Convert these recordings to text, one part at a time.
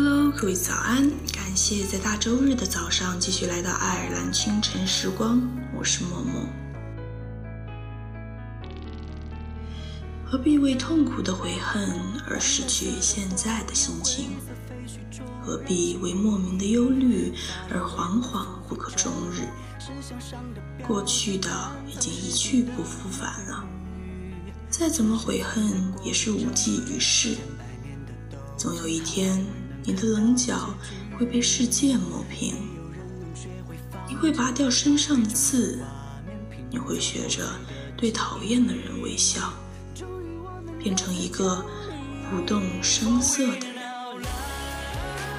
Hello，各位早安！感谢在大周日的早上继续来到爱尔兰清晨时光，我是默默。何必为痛苦的悔恨而失去现在的心情？何必为莫名的忧虑而惶惶不可终日？过去的已经一去不复返了，再怎么悔恨也是无济于事。总有一天。你的棱角会被世界磨平，你会拔掉身上的刺，你会学着对讨厌的人微笑，变成一个不动声色的人。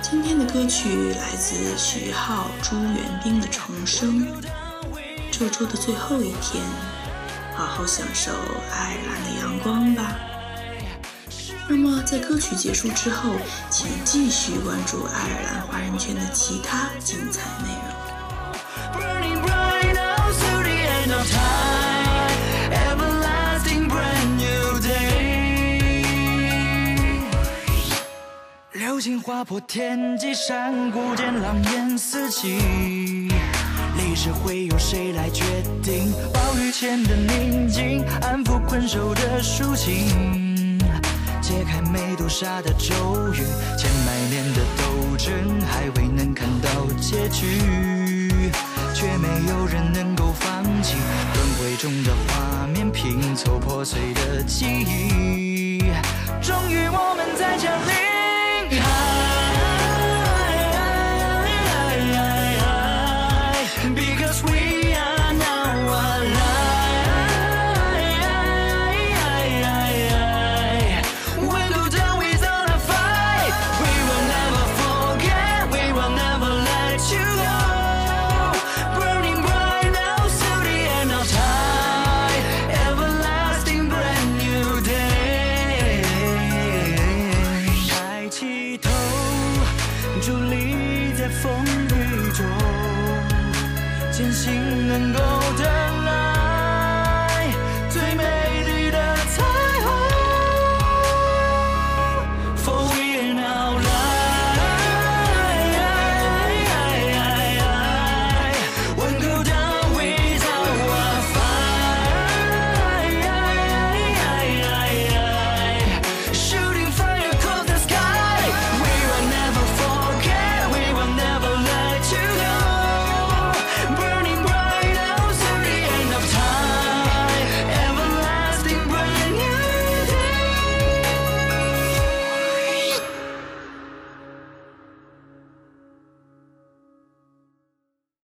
今天的歌曲来自徐浩、朱元斌的《重生》。这周的最后一天，好好享受爱尔兰的阳光吧。那么，在歌曲结束之后，请继续关注爱尔兰华人圈的其他精彩内容。流星划破天际，山谷间狼烟四起，历史会由谁来决定？暴雨前的宁静，安抚困守的抒情。解开美杜莎的咒语，千百年的斗争还未能看到结局，却没有人能够放弃。轮回中的画面拼凑破碎的记忆，终于我坚信能够的。